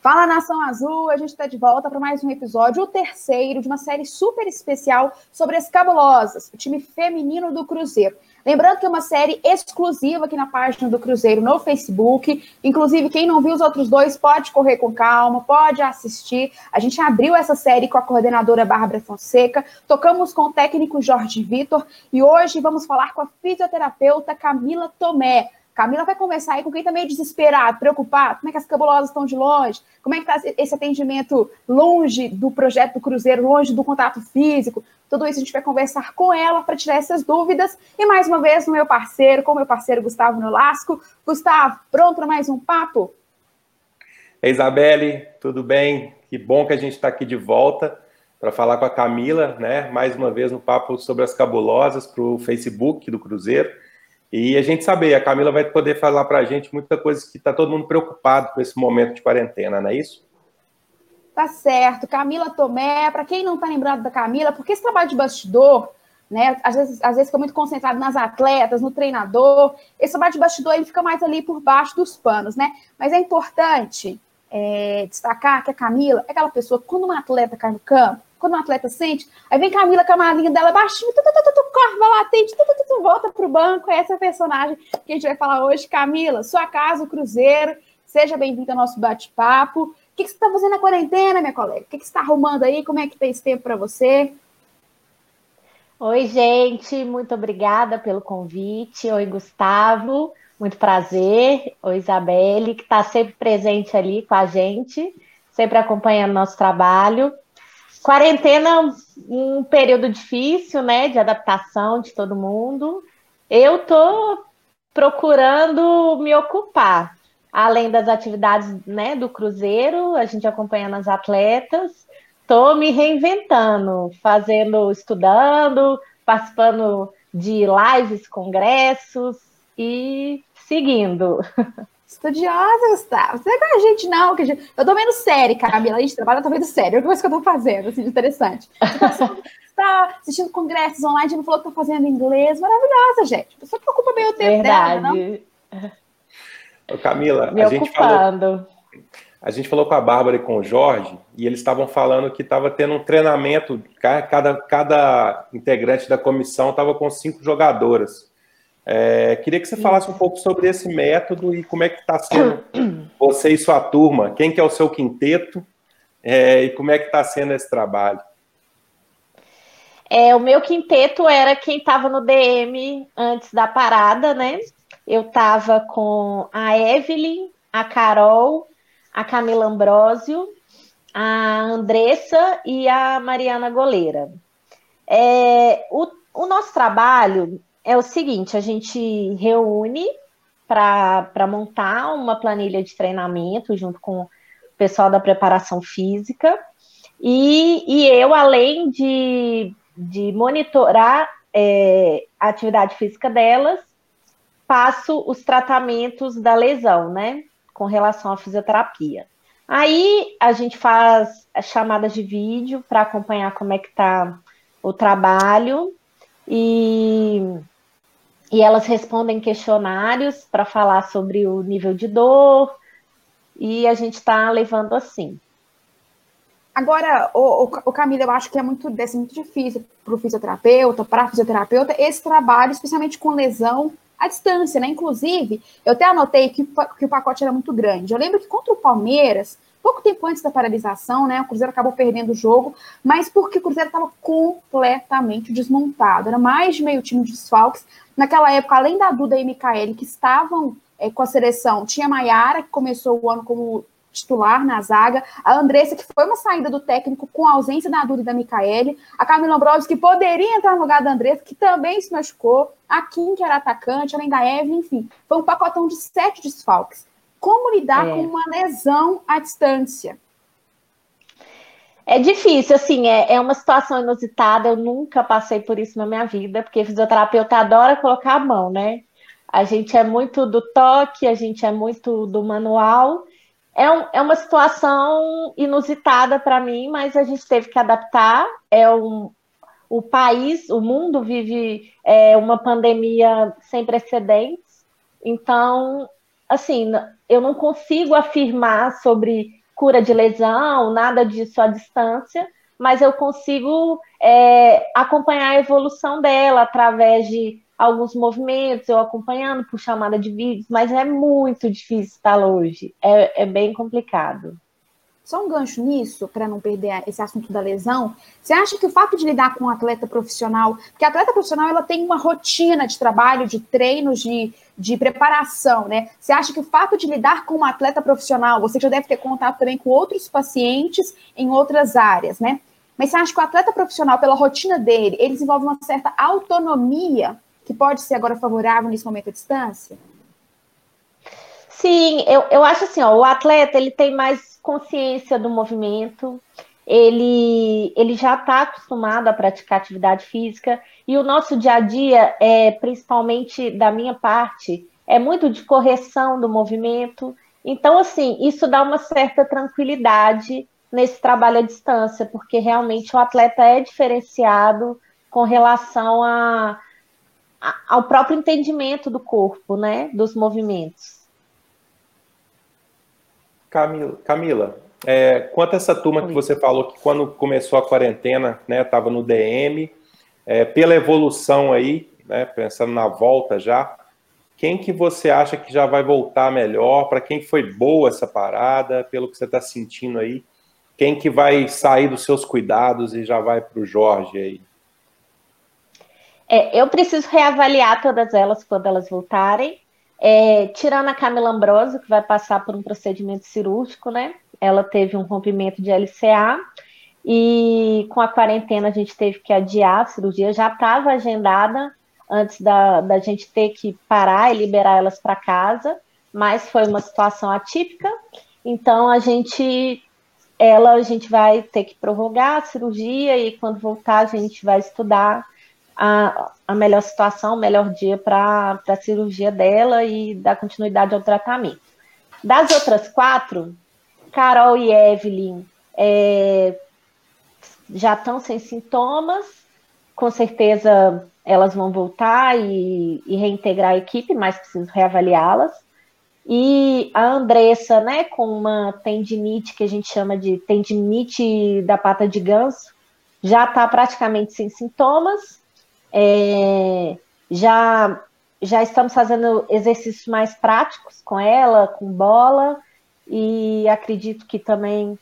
Fala Nação Azul, a gente está de volta para mais um episódio, o terceiro de uma série super especial sobre as cabulosas, o time feminino do Cruzeiro. Lembrando que é uma série exclusiva aqui na página do Cruzeiro no Facebook. Inclusive, quem não viu os outros dois pode correr com calma, pode assistir. A gente abriu essa série com a coordenadora Bárbara Fonseca, tocamos com o técnico Jorge Vitor e hoje vamos falar com a fisioterapeuta Camila Tomé. Camila vai conversar aí com quem está meio desesperado, preocupado, como é que as cabulosas estão de longe, como é que está esse atendimento longe do projeto do Cruzeiro, longe do contato físico. Tudo isso a gente vai conversar com ela para tirar essas dúvidas. E mais uma vez, no meu parceiro, com o meu parceiro Gustavo Nolasco. Gustavo, pronto para mais um papo? Ei, Isabelle, tudo bem? Que bom que a gente está aqui de volta para falar com a Camila, né? Mais uma vez no papo sobre as cabulosas para o Facebook do Cruzeiro. E a gente saber, a Camila vai poder falar para a gente muita coisa que está todo mundo preocupado com esse momento de quarentena, não é isso? Tá certo. Camila Tomé, para quem não está lembrado da Camila, porque esse trabalho de bastidor, né, às vezes, às vezes fica muito concentrado nas atletas, no treinador, esse trabalho de bastidor ele fica mais ali por baixo dos panos, né? Mas é importante é, destacar que a Camila é aquela pessoa que quando uma atleta cai no campo, quando um atleta sente, aí vem Camila com a malinha dela baixinho, tu, tu, tu, tu, corre, vai lá, atende, tu, tu, tu, volta pro banco. Essa é a personagem que a gente vai falar hoje. Camila, sua casa, o Cruzeiro. Seja bem-vinda ao nosso bate-papo. O que, que você está fazendo na quarentena, minha colega? O que, que você está arrumando aí? Como é que tem esse tempo para você? Oi, gente, muito obrigada pelo convite. Oi, Gustavo, muito prazer. Oi, Isabelle, que está sempre presente ali com a gente, sempre acompanhando nosso trabalho. Quarentena, um período difícil, né, de adaptação de todo mundo. Eu tô procurando me ocupar, além das atividades, né, do cruzeiro, a gente acompanhando as atletas, tô me reinventando, fazendo, estudando, participando de lives, congressos e seguindo. Estudiosa, Gustavo. Você não é com a gente, não. Que gente... Eu tô vendo série, Camila. A gente trabalha, eu tô vendo série. É o que eu tô fazendo, assim, de interessante. Você tá assistindo congressos online, a gente não falou que tá fazendo inglês. Maravilhosa, gente. A pessoa que ocupa bem o tempo Verdade. dela, não? Ô, Camila, Me a ocupando. gente falou... A gente falou com a Bárbara e com o Jorge, e eles estavam falando que estava tendo um treinamento, cada, cada integrante da comissão estava com cinco jogadoras. É, queria que você falasse um pouco sobre esse método e como é que está sendo você e sua turma, quem que é o seu quinteto é, e como é que está sendo esse trabalho. É, o meu quinteto era quem estava no DM antes da parada, né? Eu estava com a Evelyn, a Carol, a Camila Ambrosio, a Andressa e a Mariana Goleira. É, o, o nosso trabalho é o seguinte: a gente reúne para montar uma planilha de treinamento junto com o pessoal da preparação física. E, e eu, além de, de monitorar é, a atividade física delas, passo os tratamentos da lesão, né? Com relação à fisioterapia. Aí a gente faz chamadas de vídeo para acompanhar como é que está o trabalho e e elas respondem questionários para falar sobre o nível de dor, e a gente está levando assim. Agora, o, o, Camila, eu acho que é muito, muito difícil para o fisioterapeuta, para a fisioterapeuta, esse trabalho, especialmente com lesão à distância, né? Inclusive, eu até anotei que, que o pacote era muito grande. Eu lembro que contra o Palmeiras, pouco tempo antes da paralisação, né? O Cruzeiro acabou perdendo o jogo, mas porque o Cruzeiro estava completamente desmontado. Era mais de meio time de desfalques. Naquela época, além da Duda e Micaele, que estavam é, com a seleção, tinha Maiara, que começou o ano como titular na zaga, a Andressa, que foi uma saída do técnico com a ausência da Duda e da Micaele, a Camila Ambrosio, que poderia entrar no lugar da Andressa, que também se machucou, a Kim, que era atacante, além da Evelyn, enfim, foi um pacotão de sete desfalques. Como lidar é. com uma lesão à distância? É difícil, assim, é, é uma situação inusitada. Eu nunca passei por isso na minha vida, porque fisioterapeuta adora colocar a mão, né? A gente é muito do toque, a gente é muito do manual. É, um, é uma situação inusitada para mim, mas a gente teve que adaptar. É um, o país, o mundo vive é, uma pandemia sem precedentes. Então, assim, eu não consigo afirmar sobre cura de lesão, nada disso à distância, mas eu consigo é, acompanhar a evolução dela através de alguns movimentos, eu acompanhando por chamada de vídeos, mas é muito difícil estar longe, é, é bem complicado. Só um gancho nisso, para não perder esse assunto da lesão. Você acha que o fato de lidar com um atleta profissional, porque a atleta profissional ela tem uma rotina de trabalho, de treinos, de, de preparação, né? Você acha que o fato de lidar com uma atleta profissional, você já deve ter contato também com outros pacientes em outras áreas, né? Mas você acha que o atleta profissional, pela rotina dele, ele desenvolve uma certa autonomia que pode ser agora favorável nesse momento à distância? Sim, eu, eu acho assim, ó, o atleta ele tem mais consciência do movimento, ele, ele já está acostumado a praticar atividade física, e o nosso dia a dia, é, principalmente da minha parte, é muito de correção do movimento. Então, assim, isso dá uma certa tranquilidade nesse trabalho à distância, porque realmente o atleta é diferenciado com relação a, a, ao próprio entendimento do corpo, né, dos movimentos. Camila, Camila é, quanto a essa turma que você falou que quando começou a quarentena, né, estava no DM, é, pela evolução aí, né, pensando na volta já, quem que você acha que já vai voltar melhor? Para quem foi boa essa parada, pelo que você está sentindo aí? Quem que vai sair dos seus cuidados e já vai para o Jorge aí? É, eu preciso reavaliar todas elas quando elas voltarem. É, tirando a Camila Ambrosio, que vai passar por um procedimento cirúrgico, né? Ela teve um rompimento de LCA e com a quarentena a gente teve que adiar a cirurgia, já estava agendada antes da, da gente ter que parar e liberar elas para casa, mas foi uma situação atípica, então a gente ela a gente vai ter que prorrogar a cirurgia e quando voltar a gente vai estudar a, a melhor situação, o melhor dia para a cirurgia dela e dar continuidade ao tratamento. Das outras quatro, Carol e Evelyn é, já estão sem sintomas, com certeza elas vão voltar e, e reintegrar a equipe, mas preciso reavaliá-las. E a Andressa, né, com uma tendinite que a gente chama de tendinite da pata de ganso, já está praticamente sem sintomas. É, já, já estamos fazendo exercícios mais práticos com ela, com bola, e acredito que também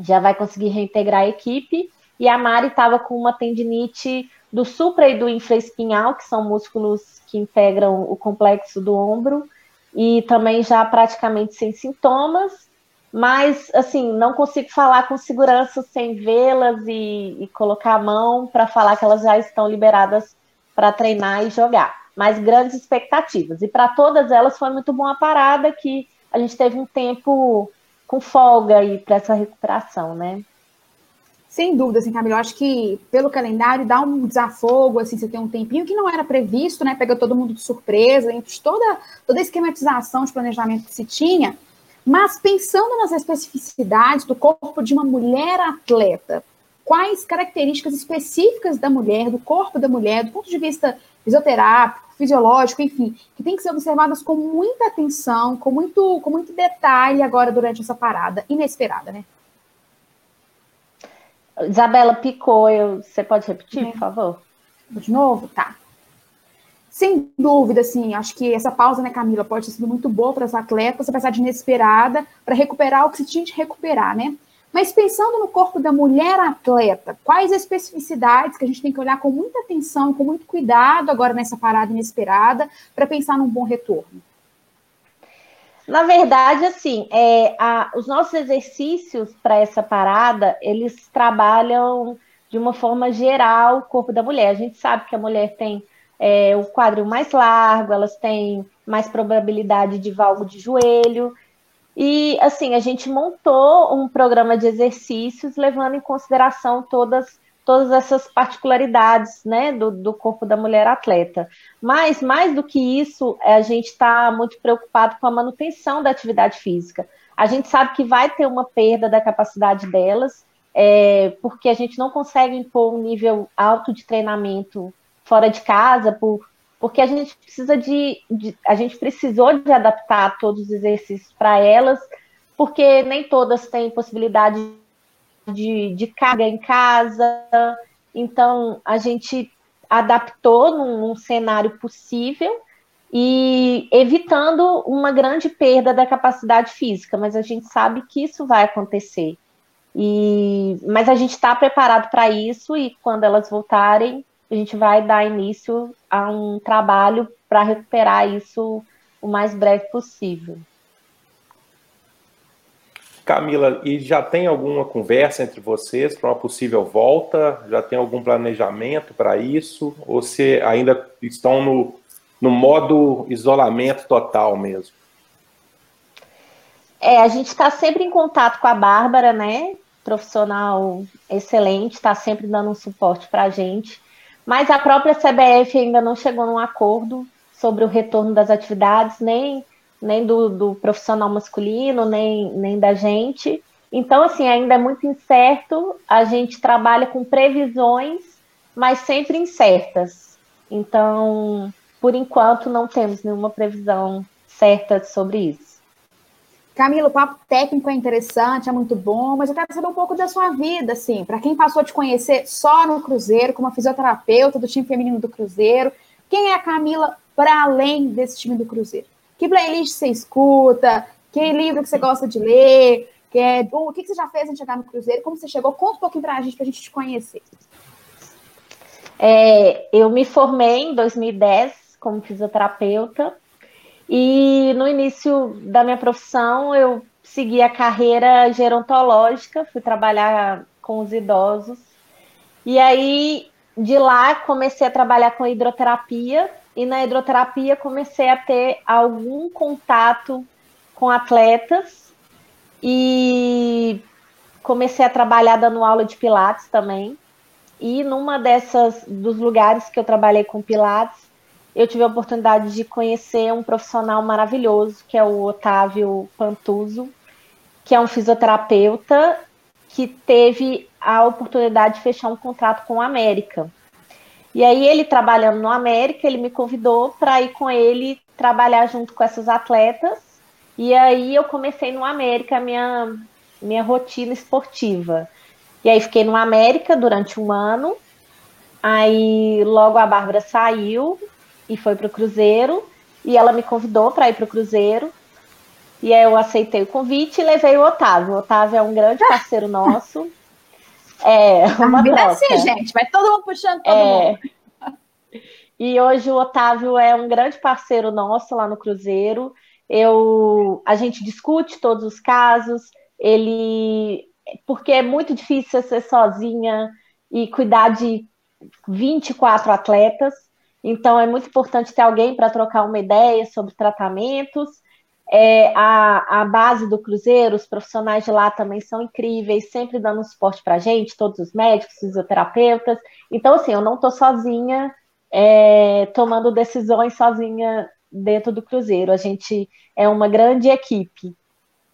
já vai conseguir reintegrar a equipe. E a Mari estava com uma tendinite do supra e do infraespinhal, que são músculos que integram o complexo do ombro, e também já praticamente sem sintomas, mas assim, não consigo falar com segurança sem vê-las e, e, colocar a mão para falar que elas já estão liberadas para treinar e jogar. Mas grandes expectativas. E para todas elas foi muito bom a parada que a gente teve um tempo com folga aí para essa recuperação, né? Sem dúvida, assim, Camila, eu acho que pelo calendário dá um desafogo, assim, você tem um tempinho que não era previsto, né? Pega todo mundo de surpresa, entre toda, toda a esquematização de planejamento que se tinha, mas pensando nas especificidades do corpo de uma mulher atleta, quais características específicas da mulher, do corpo da mulher, do ponto de vista fisioterápico, fisiológico, enfim, que tem que ser observadas com muita atenção, com muito, com muito detalhe agora durante essa parada inesperada, né? Isabela picou, eu, você pode repetir, por favor? De novo? Tá. Sem dúvida, assim, acho que essa pausa, né, Camila, pode ter sido muito boa para as atletas, apesar de inesperada, para recuperar o que se tinha de recuperar, né? Mas pensando no corpo da mulher atleta, quais as especificidades que a gente tem que olhar com muita atenção, com muito cuidado agora nessa parada inesperada, para pensar num bom retorno? Na verdade, assim, é, a, os nossos exercícios para essa parada, eles trabalham de uma forma geral o corpo da mulher. A gente sabe que a mulher tem é, o quadril mais largo, elas têm mais probabilidade de valgo de joelho. E, assim, a gente montou um programa de exercícios levando em consideração todas todas essas particularidades né, do, do corpo da mulher atleta. Mas, mais do que isso, a gente está muito preocupado com a manutenção da atividade física. A gente sabe que vai ter uma perda da capacidade delas, é, porque a gente não consegue impor um nível alto de treinamento fora de casa, por, porque a gente precisa de, de a gente precisou de adaptar todos os exercícios para elas porque nem todas têm possibilidade de, de carga em casa. Então, a gente adaptou num, num cenário possível e evitando uma grande perda da capacidade física, mas a gente sabe que isso vai acontecer. E, mas a gente está preparado para isso e quando elas voltarem, a gente vai dar início a um trabalho para recuperar isso o mais breve possível. Camila, e já tem alguma conversa entre vocês para uma possível volta? Já tem algum planejamento para isso? Ou se ainda estão no, no modo isolamento total mesmo? É, a gente está sempre em contato com a Bárbara, né? Profissional excelente, está sempre dando um suporte para a gente. Mas a própria CBF ainda não chegou num acordo sobre o retorno das atividades, nem nem do, do profissional masculino, nem, nem da gente. Então, assim, ainda é muito incerto. A gente trabalha com previsões, mas sempre incertas. Então, por enquanto, não temos nenhuma previsão certa sobre isso. Camila, o papo técnico é interessante, é muito bom, mas eu quero saber um pouco da sua vida, assim, para quem passou a te conhecer só no Cruzeiro, como fisioterapeuta do time feminino do Cruzeiro, quem é a Camila para além desse time do Cruzeiro? Que playlist você escuta? Que livro que você gosta de ler? Que é, o que você já fez antes de chegar no Cruzeiro? Como você chegou? Conta um pouquinho para a gente, para a gente te conhecer. É, eu me formei em 2010 como fisioterapeuta e no início da minha profissão eu segui a carreira gerontológica, fui trabalhar com os idosos. E aí de lá comecei a trabalhar com hidroterapia. E na hidroterapia comecei a ter algum contato com atletas. E comecei a trabalhar dando aula de pilates também. E numa dessas dos lugares que eu trabalhei com pilates, eu tive a oportunidade de conhecer um profissional maravilhoso, que é o Otávio Pantuso, que é um fisioterapeuta que teve a oportunidade de fechar um contrato com a América. E aí ele trabalhando no América, ele me convidou para ir com ele trabalhar junto com essas atletas. E aí eu comecei no América a minha minha rotina esportiva. E aí fiquei no América durante um ano. Aí logo a Bárbara saiu e foi para o Cruzeiro. E ela me convidou para ir para o Cruzeiro. E aí eu aceitei o convite e levei o Otávio. O Otávio é um grande parceiro nosso. É, uma a troca. assim, gente, vai todo mundo puxando todo é. mundo. E hoje o Otávio é um grande parceiro nosso lá no Cruzeiro. Eu, a gente discute todos os casos. Ele, porque é muito difícil ser sozinha e cuidar de 24 atletas. Então é muito importante ter alguém para trocar uma ideia sobre tratamentos é, a, a base do Cruzeiro, os profissionais de lá também são incríveis, sempre dando suporte para a gente, todos os médicos, fisioterapeutas. Então, assim, eu não estou sozinha é, tomando decisões sozinha dentro do Cruzeiro. A gente é uma grande equipe.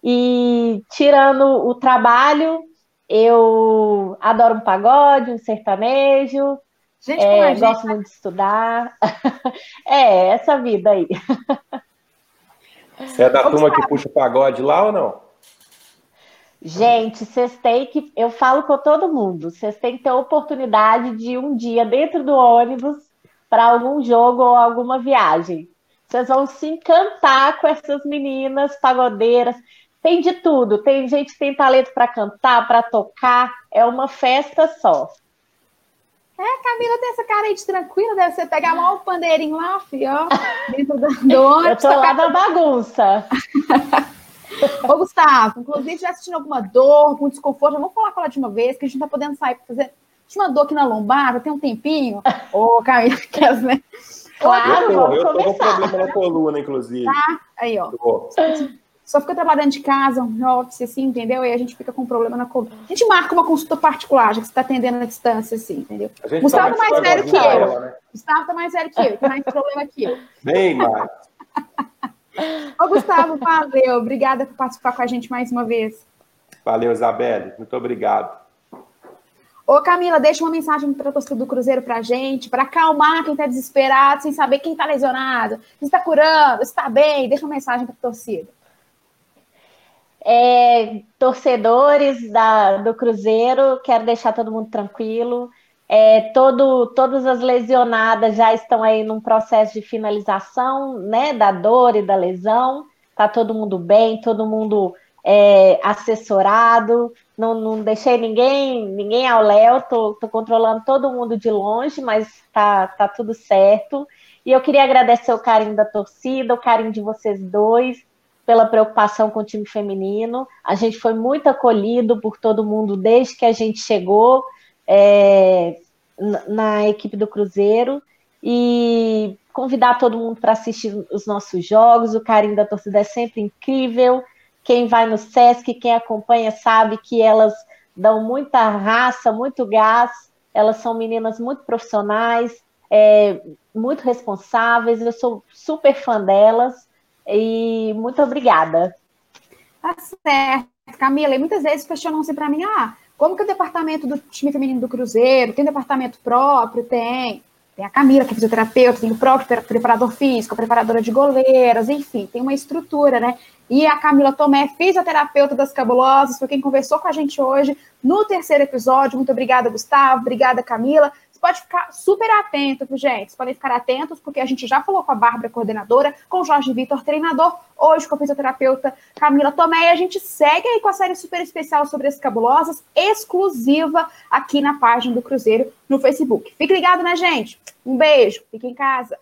E tirando o trabalho, eu adoro um pagode, um sertanejo. Gente, é, gosto muito de estudar. é, essa vida aí. Você é da turma que puxa o pagode lá ou não? Gente, vocês têm que. Eu falo com todo mundo, vocês têm que ter a oportunidade de um dia dentro do ônibus para algum jogo ou alguma viagem. Vocês vão se encantar com essas meninas pagodeiras. Tem de tudo. Tem gente que tem talento para cantar, para tocar. É uma festa só. É, Camila tem essa cara aí de tranquila, deve ser pegar mal o pandeirinho lá, filho, ó, dentro do, do ônibus. Eu tô lá da bagunça. Ô, Gustavo, inclusive, já assistindo alguma dor, algum desconforto, vamos falar com ela de uma vez, que a gente não tá podendo sair pra fazer. Tinha uma dor aqui na lombar, tem um tempinho. Ô, Camila, quer ver? Claro, eu, eu tô com problema na coluna, inclusive. Tá, aí, ó só fica trabalhando de casa, um office, assim, entendeu? E a gente fica com um problema na coluna. A gente marca uma consulta particular, já que você está atendendo à distância, assim, entendeu? Gustavo tá mais, mais velho que eu. Ela, né? Gustavo tá mais velho que eu, tem mais problema que eu. Bem mais. Ô, Gustavo, valeu. Obrigada por participar com a gente mais uma vez. Valeu, Isabelle. Muito obrigado. Ô, Camila, deixa uma mensagem para a torcida do Cruzeiro para a gente, para acalmar quem está desesperado, sem saber quem está lesionado, se está curando, se está bem. Deixa uma mensagem para a torcida. É, torcedores da, do Cruzeiro, quero deixar todo mundo tranquilo. É, todo, todas as lesionadas já estão aí num processo de finalização, né, da dor e da lesão. Tá todo mundo bem, todo mundo é, assessorado. Não, não deixei ninguém, ninguém ao léu. Tô, tô controlando todo mundo de longe, mas tá, tá tudo certo. E eu queria agradecer o carinho da torcida, o carinho de vocês dois, pela preocupação com o time feminino. A gente foi muito acolhido por todo mundo desde que a gente chegou é, na equipe do Cruzeiro e convidar todo mundo para assistir os nossos jogos. O carinho da torcida é sempre incrível. Quem vai no SESC, quem acompanha, sabe que elas dão muita raça, muito gás. Elas são meninas muito profissionais, é, muito responsáveis. Eu sou super fã delas e muito obrigada. Tá certo, Camila. E muitas vezes questionam-se para mim: ah, como que o departamento do time feminino do Cruzeiro tem departamento próprio? Tem. Tem a Camila, que é fisioterapeuta, tem o próprio preparador físico, preparadora de goleiras, enfim, tem uma estrutura, né? E a Camila Tomé, fisioterapeuta das Cabulosas, foi quem conversou com a gente hoje no terceiro episódio. Muito obrigada, Gustavo. Obrigada, Camila. Você pode ficar super atento, gente. Vocês podem ficar atentos, porque a gente já falou com a Bárbara, coordenadora, com o Jorge Vitor, treinador, hoje com a fisioterapeuta Camila Tomé. E a gente segue aí com a série super especial sobre as cabulosas, exclusiva aqui na página do Cruzeiro no Facebook. Fique ligado, né, gente? Um beijo, fique em casa.